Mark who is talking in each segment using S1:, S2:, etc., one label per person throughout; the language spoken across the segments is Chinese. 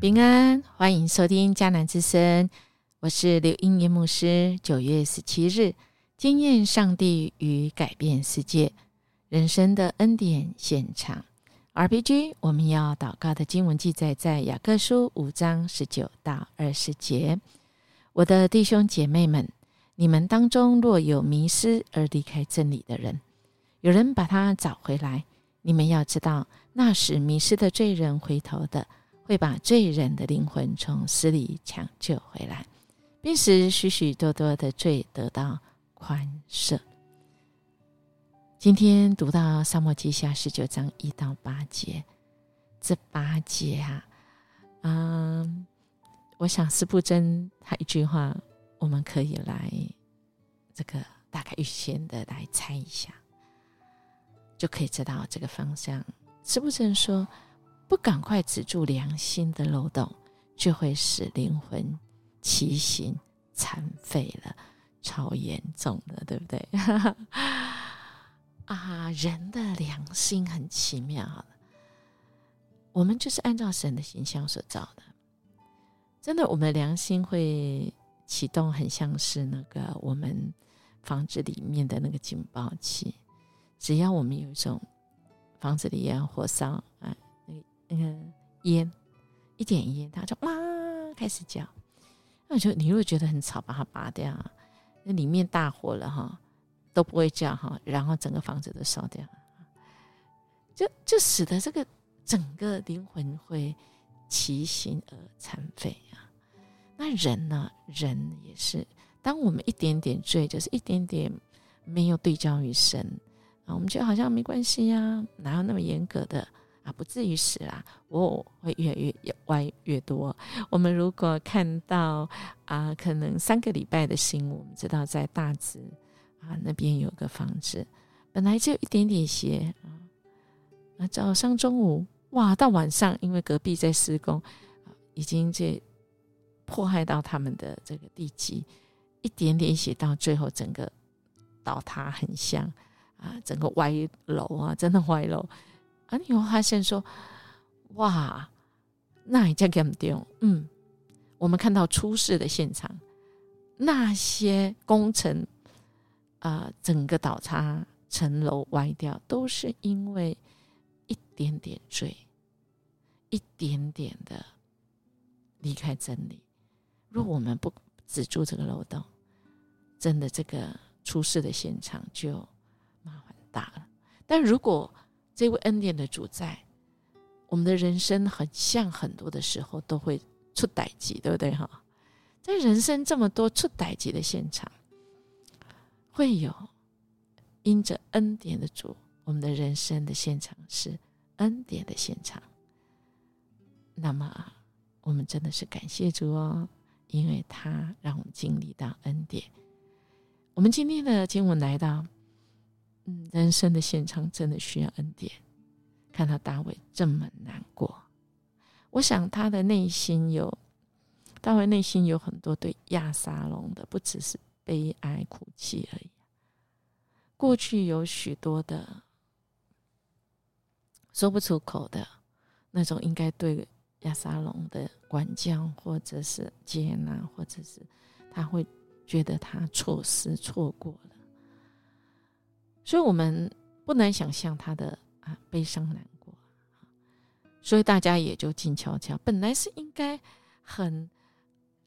S1: 平安，欢迎收听迦南之声，我是刘英年牧师。九月十七日，惊艳上帝与改变世界，人生的恩典现场。RPG，我们要祷告的经文记载在雅各书五章十九到二十节。我的弟兄姐妹们，你们当中若有迷失而离开真理的人，有人把他找回来，你们要知道，那时迷失的罪人回头的。会把罪人的灵魂从死里抢救回来，并使许许多多的罪得到宽赦。今天读到《沙漠记下》十九章一到八节，这八节啊，嗯，我想斯布真他一句话，我们可以来这个大概预先的来猜一下，就可以知道这个方向。是不是说。不赶快止住良心的漏洞，就会使灵魂畸形残废了，超严重的，对不对？啊，人的良心很奇妙，我们就是按照神的形象所造的。真的，我们的良心会启动，很像是那个我们房子里面的那个警报器，只要我们有一种房子里烟火烧啊。那个那个烟，一点烟，它就哇开始叫。那我就你如果觉得很吵，把它拔掉。那里面大火了哈，都不会叫哈，然后整个房子都烧掉，就就使得这个整个灵魂会畸形而残废啊。那人呢，人也是，当我们一点点罪，就是一点点没有对焦于神啊，我们觉得好像没关系呀，哪有那么严格的？啊，不至于死啦！我会越来越歪越多。我们如果看到啊，可能三个礼拜的新闻，我们知道在大直啊那边有个房子，本来就一点点斜啊，啊早上中午哇，到晚上因为隔壁在施工，已经这迫害到他们的这个地基，一点点写到最后整个倒塌，很像啊，整个歪楼啊，真的歪楼。啊！你会发现说，哇，那也叫给丢。嗯，我们看到出事的现场，那些工程啊，整个倒塌、层楼歪掉，都是因为一点点罪，一点点的离开真理。若我们不止住这个漏洞，真的这个出事的现场就麻烦大了。但如果这位恩典的主在，我们的人生很像很多的时候都会出歹疾，对不对哈？在人生这么多出歹疾的现场，会有因着恩典的主，我们的人生的现场是恩典的现场。那么，我们真的是感谢主哦，因为他让我们经历到恩典。我们今天的经文来到。嗯，人生的现场真的需要恩典。看到大卫这么难过，我想他的内心有，大卫内心有很多对亚沙龙的，不只是悲哀哭泣而已。过去有许多的说不出口的那种，应该对亚沙龙的管教，或者是接纳，或者是他会觉得他错失、错过了。所以我们不难想象他的啊悲伤难过，所以大家也就静悄悄。本来是应该很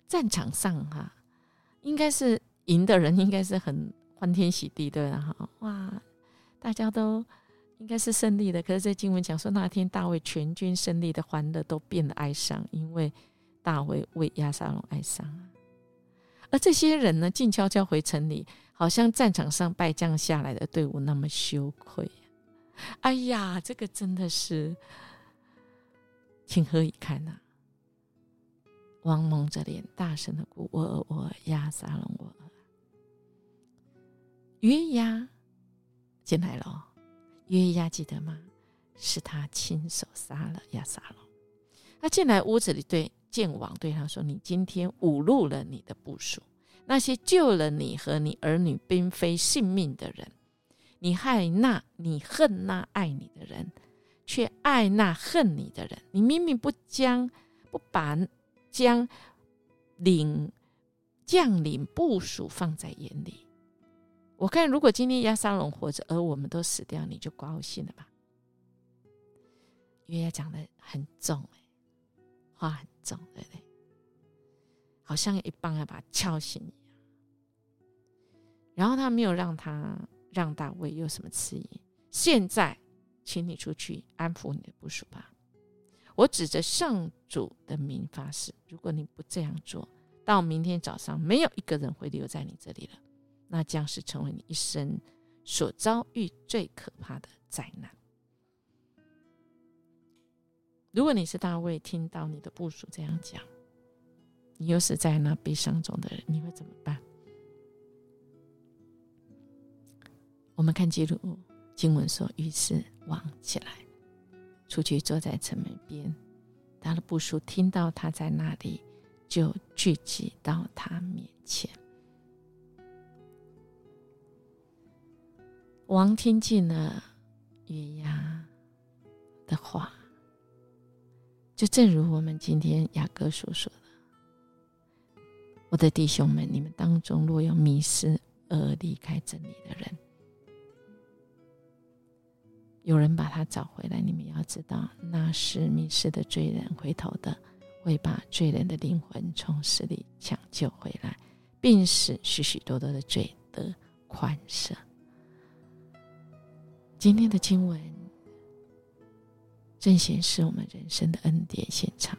S1: 战场上哈，应该是赢的人，应该是很欢天喜地的，哈哇，大家都应该是胜利的。可是在经文讲说，那天大卫全军胜利的欢乐都变得哀伤，因为大卫为亚沙龙哀伤而这些人呢，静悄悄回城里。好像战场上败将下来的队伍那么羞愧，哎呀，这个真的是情何以堪呐！王蒙着脸，大声的哭：“我我亚撒龙，我约押进来了。约押记得吗？是他亲手杀了亚撒龙。他进来屋子里，对剑王对他说：‘你今天侮辱了你的部属。’那些救了你和你儿女并非性命的人，你害那你恨那爱你的人，却爱那恨你的人。你明明不将不把将领将领部署放在眼里。我看，如果今天亚沙龙活着，而我们都死掉，你就高兴了吧？约押讲的很重，哎，话很重，对不对？好像一棒要把他敲醒一样。然后他没有让他让大卫有什么迟疑。现在，请你出去安抚你的部属吧。我指着上主的名发誓，如果你不这样做，到明天早上没有一个人会留在你这里了，那将是成为你一生所遭遇最可怕的灾难。如果你是大卫，听到你的部属这样讲，你又是在那悲伤中的人，你会怎么办？我们看记录经文说，于是王起来，出去坐在城门边。他的部属听到他在那里，就聚集到他面前。王听见了月牙的话。就正如我们今天雅各所说的：“我的弟兄们，你们当中若有迷失而离开真理的人，有人把他找回来，你们要知道，那是迷失的罪人回头的，会把罪人的灵魂从死里抢救回来，并使许许多多的罪得宽赦。”今天的经文。正显示我们人生的恩典现场。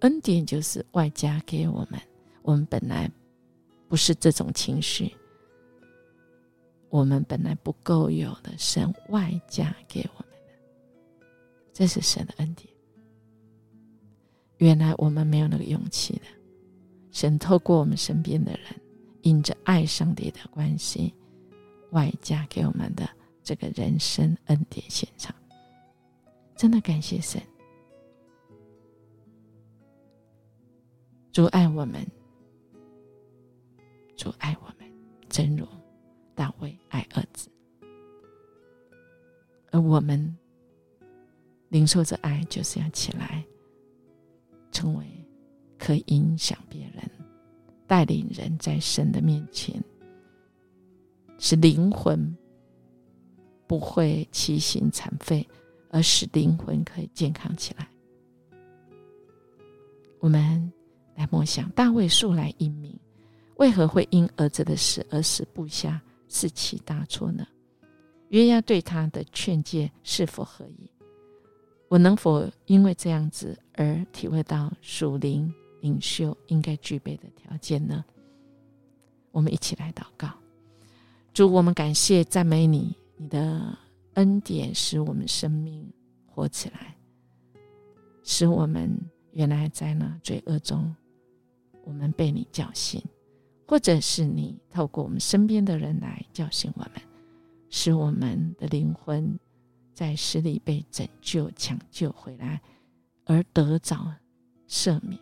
S1: 恩典就是外加给我们，我们本来不是这种情绪，我们本来不够有的，神外加给我们的，这是神的恩典。原来我们没有那个勇气的，神透过我们身边的人，因着爱上帝的关系，外加给我们的这个人生恩典现场。真的感谢神，主爱我们，主爱我们，真如大卫爱儿子，而我们领受着爱，就是要起来，成为可以影响别人、带领人在神的面前，使灵魂不会畸形残废。而使灵魂可以健康起来。我们来默想，大卫素来英明，为何会因儿子的死而使部下士气大挫呢？约押对他的劝诫是否合意？我能否因为这样子而体会到属灵领袖应该具备的条件呢？我们一起来祷告，主，我们感谢赞美你，你的。恩典使我们生命活起来，使我们原来在那罪恶中，我们被你叫醒，或者是你透过我们身边的人来叫醒我们，使我们的灵魂在死里被拯救、抢救回来，而得着赦免。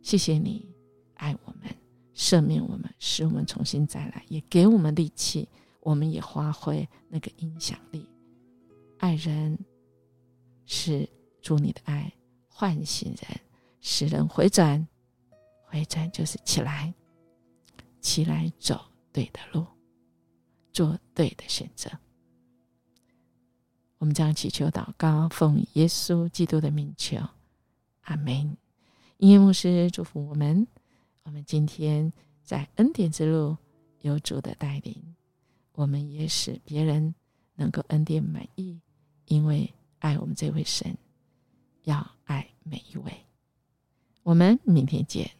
S1: 谢谢你爱我们，赦免我们，使我们重新再来，也给我们力气，我们也发挥那个影响力。爱人是主你的爱唤醒人，使人回转，回转就是起来，起来走对的路，做对的选择。我们将祈求祷告，奉耶稣基督的名求，阿门。音乐牧师祝福我们，我们今天在恩典之路有主的带领，我们也使别人能够恩典满意。因为爱我们这位神，要爱每一位。我们明天见。